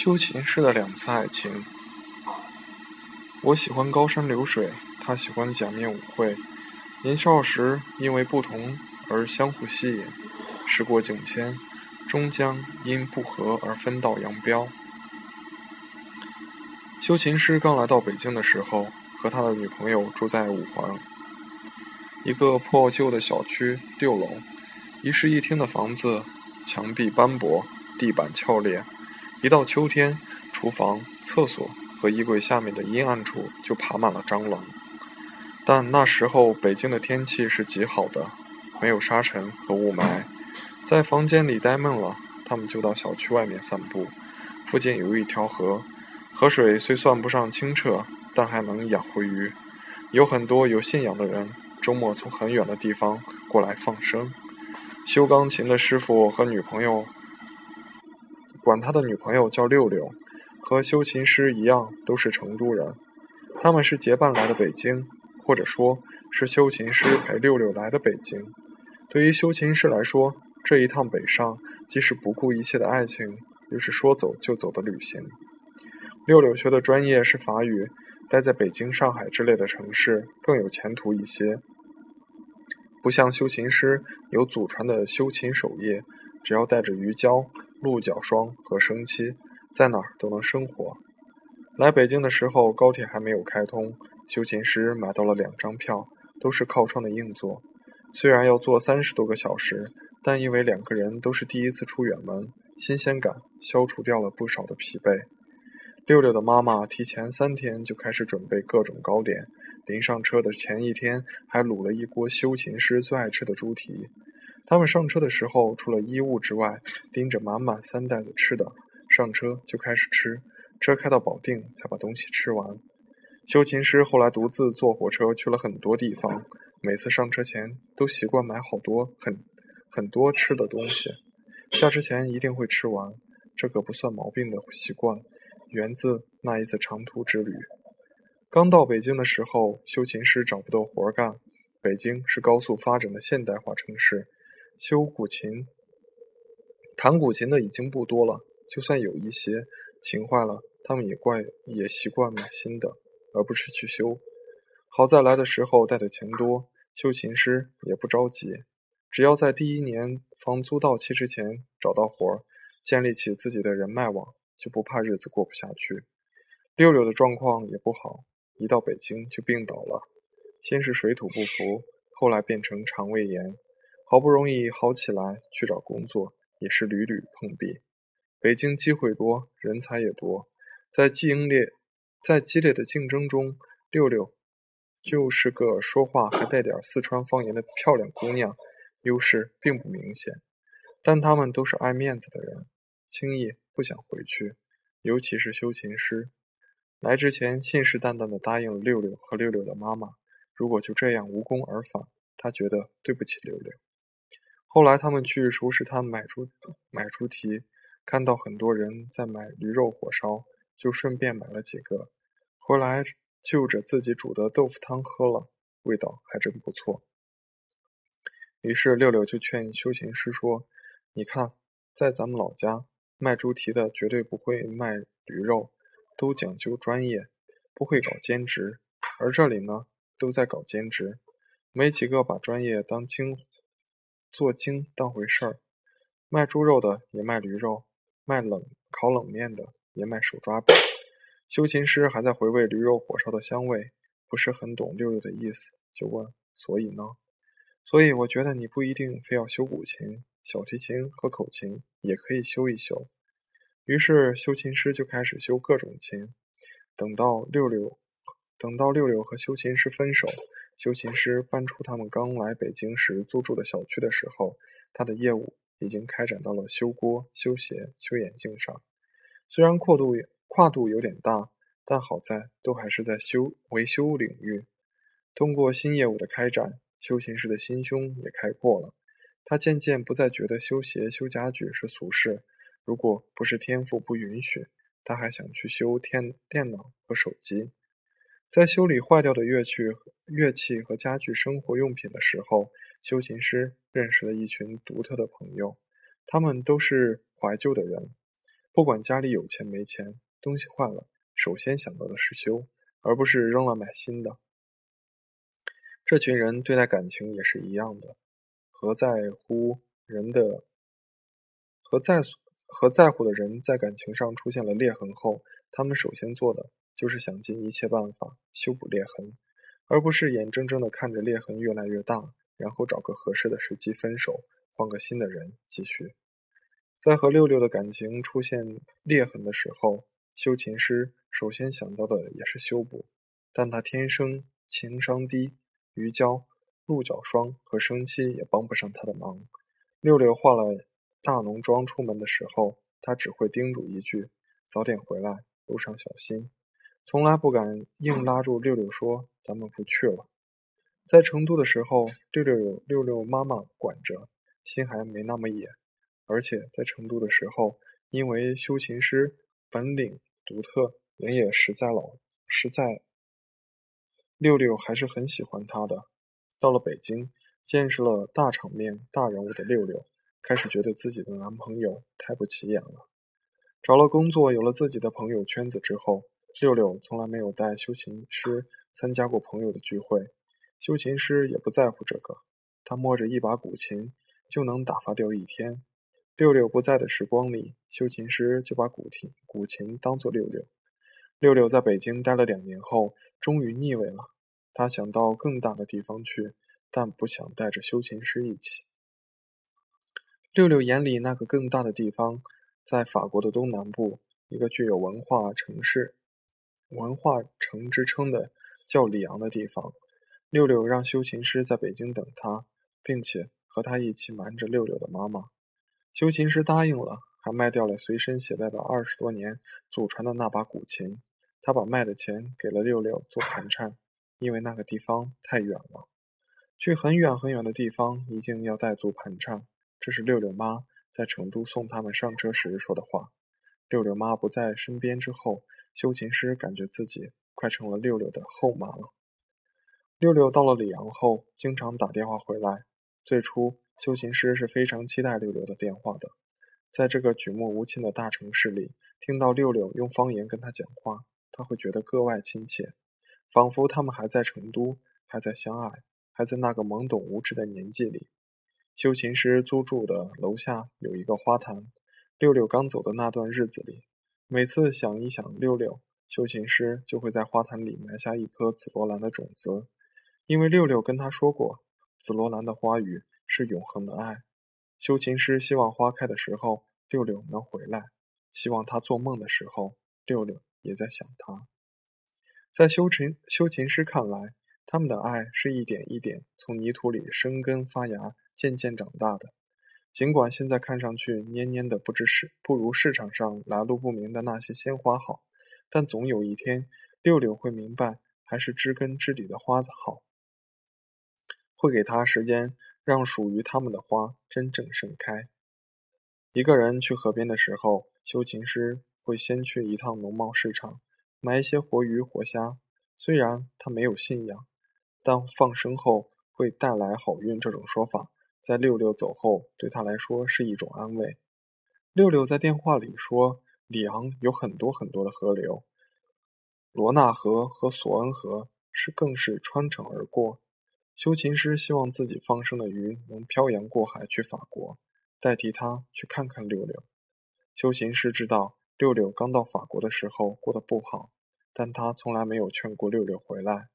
修琴师的两次爱情。我喜欢高山流水，他喜欢假面舞会。年少时因为不同而相互吸引，时过境迁，终将因不和而分道扬镳。修琴师刚来到北京的时候，和他的女朋友住在五环一个破旧的小区六楼，一室一厅的房子，墙壁斑驳，地板翘裂。一到秋天，厨房、厕所和衣柜下面的阴暗处就爬满了蟑螂。但那时候北京的天气是极好的，没有沙尘和雾霾。在房间里呆闷了，他们就到小区外面散步。附近有一条河，河水虽算不上清澈，但还能养活鱼。有很多有信仰的人，周末从很远的地方过来放生。修钢琴的师傅和女朋友。管他的女朋友叫六六，和修琴师一样都是成都人。他们是结伴来的北京，或者说是修琴师陪六六来的北京。对于修琴师来说，这一趟北上，既是不顾一切的爱情，又是说走就走的旅行。六六学的专业是法语，待在北京、上海之类的城市更有前途一些。不像修琴师有祖传的修琴手艺，只要带着鱼胶。鹿角霜和生漆，在哪儿都能生活。来北京的时候，高铁还没有开通，修琴师买到了两张票，都是靠窗的硬座。虽然要坐三十多个小时，但因为两个人都是第一次出远门，新鲜感消除掉了不少的疲惫。六六的妈妈提前三天就开始准备各种糕点，临上车的前一天还卤了一锅修琴师最爱吃的猪蹄。他们上车的时候，除了衣物之外，拎着满满三袋子吃的，上车就开始吃。车开到保定，才把东西吃完。修琴师后来独自坐火车去了很多地方，每次上车前都习惯买好多很很多吃的东西，下车前一定会吃完。这个不算毛病的习惯，源自那一次长途之旅。刚到北京的时候，修琴师找不到活干。北京是高速发展的现代化城市。修古琴、弹古琴的已经不多了，就算有一些琴坏了，他们也怪也习惯买新的，而不是去修。好在来的时候带的钱多，修琴师也不着急，只要在第一年房租到期之前找到活儿，建立起自己的人脉网，就不怕日子过不下去。六六的状况也不好，一到北京就病倒了，先是水土不服，后来变成肠胃炎。好不容易好起来，去找工作也是屡屡碰壁。北京机会多，人才也多，在激烈在激烈的竞争中，六六就是个说话还带点四川方言的漂亮姑娘，优势并不明显。但他们都是爱面子的人，轻易不想回去，尤其是修琴师。来之前信誓旦旦地答应了六六和六六的妈妈，如果就这样无功而返，他觉得对不起六六。后来他们去熟食摊买猪买猪蹄，看到很多人在买驴肉火烧，就顺便买了几个，回来就着自己煮的豆腐汤喝了，味道还真不错。于是六六就劝修行师说：“你看，在咱们老家卖猪蹄的绝对不会卖驴肉，都讲究专业，不会搞兼职，而这里呢，都在搞兼职，没几个把专业当精。”做精当回事儿，卖猪肉的也卖驴肉，卖冷烤冷面的也卖手抓饼。修琴师还在回味驴肉火烧的香味，不是很懂六六的意思，就问：“所以呢？”“所以我觉得你不一定非要修古琴，小提琴和口琴也可以修一修。”于是修琴师就开始修各种琴。等到六六，等到六六和修琴师分手。修琴师搬出他们刚来北京时租住的小区的时候，他的业务已经开展到了修锅、修鞋、修眼镜上。虽然跨度跨度有点大，但好在都还是在修维修领域。通过新业务的开展，修琴师的心胸也开阔了。他渐渐不再觉得修鞋、修家具是俗事。如果不是天赋不允许，他还想去修电电脑和手机。在修理坏掉的乐器、乐器和家具生活用品的时候，修琴师认识了一群独特的朋友。他们都是怀旧的人，不管家里有钱没钱，东西坏了，首先想到的是修，而不是扔了买新的。这群人对待感情也是一样的，和在乎人的和在和在乎的人在感情上出现了裂痕后，他们首先做的就是想尽一切办法修补裂痕，而不是眼睁睁的看着裂痕越来越大，然后找个合适的时机分手，换个新的人继续。在和六六的感情出现裂痕的时候，修琴师首先想到的也是修补，但他天生情商低。鱼胶、鹿角霜和生漆也帮不上他的忙。六六化了大浓妆出门的时候，他只会叮嘱一句：“早点回来，路上小心。”从来不敢硬拉住六六说：“咱们不去了。”在成都的时候，六六有六六妈妈管着，心还没那么野。而且在成都的时候，因为修琴师本领独特，人也实在老实在。六六还是很喜欢他的。到了北京，见识了大场面、大人物的六六，开始觉得自己的男朋友太不起眼了。找了工作，有了自己的朋友圈子之后，六六从来没有带修琴师参加过朋友的聚会。修琴师也不在乎这个，他摸着一把古琴就能打发掉一天。六六不在的时光里，修琴师就把古琴古琴当做六六。六六在北京待了两年后。终于腻味了，他想到更大的地方去，但不想带着修琴师一起。六六眼里那个更大的地方，在法国的东南部，一个具有文化城市、文化城之称的叫里昂的地方。六六让修琴师在北京等他，并且和他一起瞒着六六的妈妈。修琴师答应了，还卖掉了随身携带的二十多年祖传的那把古琴。他把卖的钱给了六六做盘缠，因为那个地方太远了，去很远很远的地方一定要带足盘缠。这是六六妈在成都送他们上车时说的话。六六妈不在身边之后，修琴师感觉自己快成了六六的后妈了。六六到了里昂后，经常打电话回来。最初，修琴师是非常期待六六的电话的，在这个举目无亲的大城市里，听到六六用方言跟他讲话。他会觉得格外亲切，仿佛他们还在成都，还在相爱，还在那个懵懂无知的年纪里。修琴师租住的楼下有一个花坛，六六刚走的那段日子里，每次想一想六六，修琴师就会在花坛里埋下一颗紫罗兰的种子，因为六六跟他说过，紫罗兰的花语是永恒的爱。修琴师希望花开的时候，六六能回来；希望他做梦的时候，六六。也在想他，在修琴修琴师看来，他们的爱是一点一点从泥土里生根发芽，渐渐长大的。尽管现在看上去蔫蔫的，不知是不如市场上来路不明的那些鲜花好，但总有一天，六六会明白，还是知根知底的花子好，会给他时间，让属于他们的花真正盛开。一个人去河边的时候，修琴师。会先去一趟农贸市场，买一些活鱼活虾。虽然他没有信仰，但放生后会带来好运这种说法，在六六走后对他来说是一种安慰。六六在电话里说，里昂有很多很多的河流，罗纳河和索恩河是更是穿城而过。修琴师希望自己放生的鱼能漂洋过海去法国，代替他去看看六六。修琴师知道。六六刚到法国的时候过得不好，但他从来没有劝过六六回来，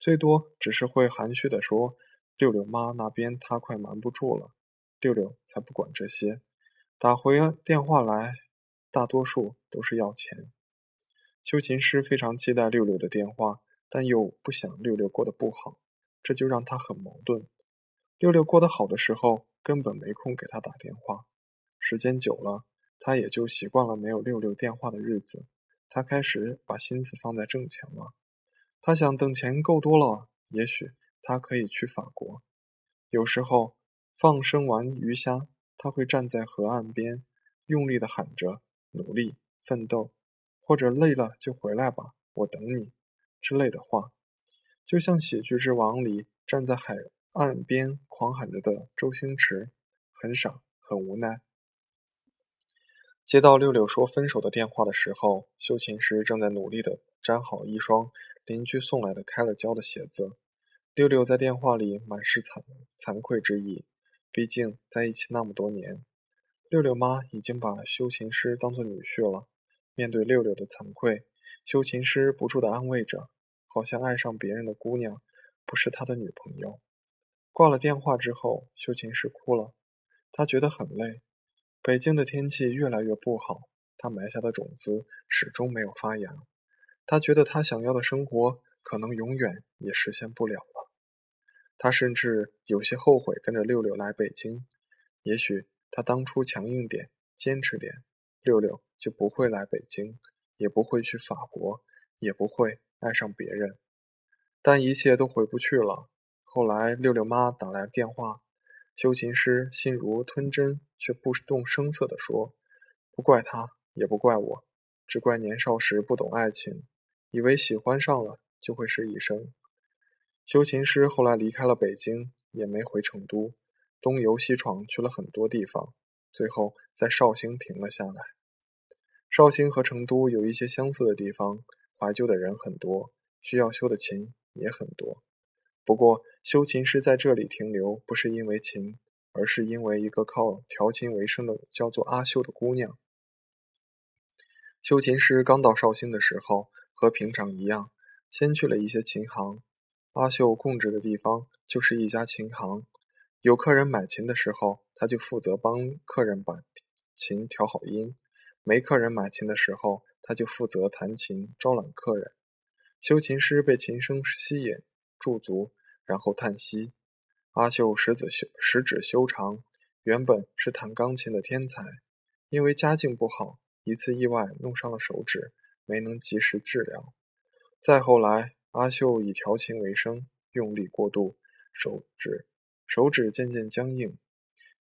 最多只是会含蓄地说：“六六妈那边他快瞒不住了。”六六才不管这些，打回电话来，大多数都是要钱。修琴师非常期待六六的电话，但又不想六六过得不好，这就让他很矛盾。六六过得好的时候，根本没空给他打电话，时间久了。他也就习惯了没有六六电话的日子，他开始把心思放在挣钱了。他想等钱够多了，也许他可以去法国。有时候放生完鱼虾，他会站在河岸边，用力地喊着“努力奋斗”或者“累了就回来吧，我等你”之类的话，就像《喜剧之王》里站在海岸边狂喊着的周星驰，很傻，很无奈。接到六六说分手的电话的时候，修琴师正在努力地粘好一双邻居送来的开了胶的鞋子。六六在电话里满是惭惭愧之意，毕竟在一起那么多年，六六妈已经把修琴师当作女婿了。面对六六的惭愧，修琴师不住地安慰着，好像爱上别人的姑娘不是他的女朋友。挂了电话之后，修琴师哭了，他觉得很累。北京的天气越来越不好，他埋下的种子始终没有发芽。他觉得他想要的生活可能永远也实现不了。他甚至有些后悔跟着六六来北京。也许他当初强硬点、坚持点，六六就不会来北京，也不会去法国，也不会爱上别人。但一切都回不去了。后来六六妈打来电话。修琴师心如吞针，却不动声色地说：“不怪他，也不怪我，只怪年少时不懂爱情，以为喜欢上了就会是一生。”修琴师后来离开了北京，也没回成都，东游西闯去了很多地方，最后在绍兴停了下来。绍兴和成都有一些相似的地方，怀旧的人很多，需要修的琴也很多。不过，修琴师在这里停留，不是因为琴，而是因为一个靠调琴为生的叫做阿秀的姑娘。修琴师刚到绍兴的时候，和平常一样，先去了一些琴行。阿秀供职的地方就是一家琴行，有客人买琴的时候，他就负责帮客人把琴调好音；没客人买琴的时候，他就负责弹琴招揽客人。修琴师被琴声吸引。驻足，然后叹息。阿秀十指修十指修长，原本是弹钢琴的天才，因为家境不好，一次意外弄伤了手指，没能及时治疗。再后来，阿秀以调琴为生，用力过度，手指手指渐渐僵硬，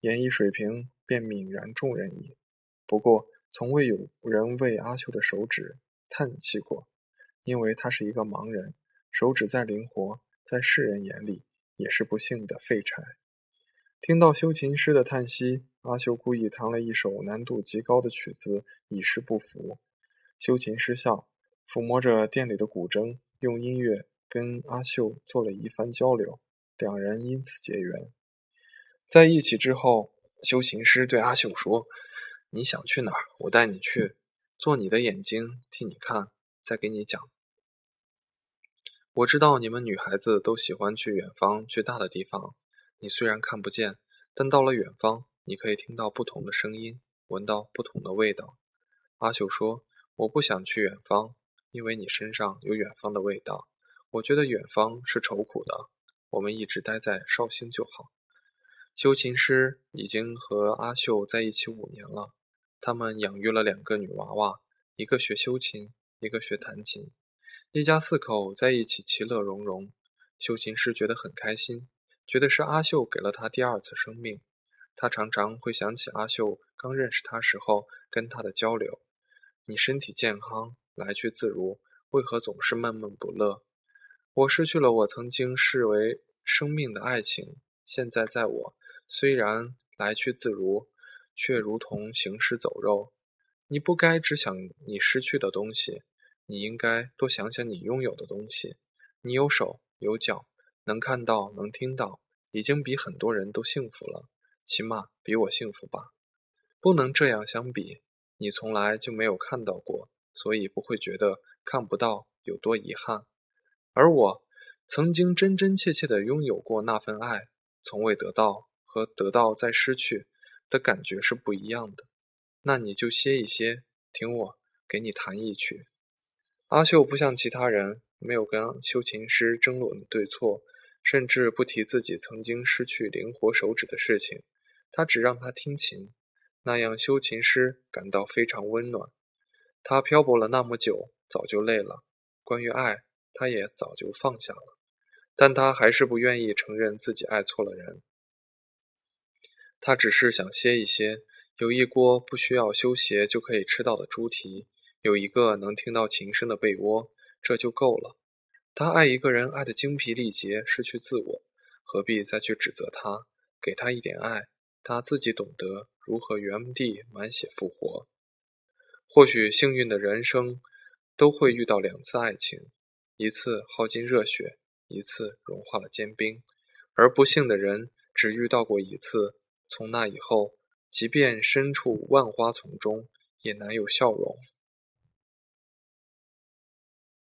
演艺水平便泯然众人矣。不过，从未有人为阿秀的手指叹气过，因为他是一个盲人。手指再灵活，在世人眼里也是不幸的废柴。听到修琴师的叹息，阿秀故意弹了一首难度极高的曲子，以示不服。修琴师笑，抚摸着店里的古筝，用音乐跟阿秀做了一番交流，两人因此结缘。在一起之后，修行师对阿秀说：“你想去哪儿，我带你去，做你的眼睛，替你看，再给你讲。”我知道你们女孩子都喜欢去远方，去大的地方。你虽然看不见，但到了远方，你可以听到不同的声音，闻到不同的味道。阿秀说：“我不想去远方，因为你身上有远方的味道。我觉得远方是愁苦的，我们一直待在绍兴就好。”修琴师已经和阿秀在一起五年了，他们养育了两个女娃娃，一个学修琴，一个学弹琴。一家四口在一起，其乐融融。修琴师觉得很开心，觉得是阿秀给了他第二次生命。他常常会想起阿秀刚认识他时候跟他的交流：“你身体健康，来去自如，为何总是闷闷不乐？我失去了我曾经视为生命的爱情，现在在我虽然来去自如，却如同行尸走肉。你不该只想你失去的东西。”你应该多想想你拥有的东西。你有手有脚，能看到能听到，已经比很多人都幸福了，起码比我幸福吧。不能这样相比，你从来就没有看到过，所以不会觉得看不到有多遗憾。而我曾经真真切切地拥有过那份爱，从未得到和得到再失去的感觉是不一样的。那你就歇一歇，听我给你弹一曲。阿秀不像其他人，没有跟修琴师争论对错，甚至不提自己曾经失去灵活手指的事情。他只让他听琴，那样修琴师感到非常温暖。他漂泊了那么久，早就累了。关于爱，他也早就放下了，但他还是不愿意承认自己爱错了人。他只是想歇一歇，有一锅不需要修鞋就可以吃到的猪蹄。有一个能听到琴声的被窝，这就够了。他爱一个人，爱得精疲力竭，失去自我，何必再去指责他？给他一点爱，他自己懂得如何原地满血复活。或许幸运的人生都会遇到两次爱情，一次耗尽热血，一次融化了坚冰，而不幸的人只遇到过一次，从那以后，即便身处万花丛中，也难有笑容。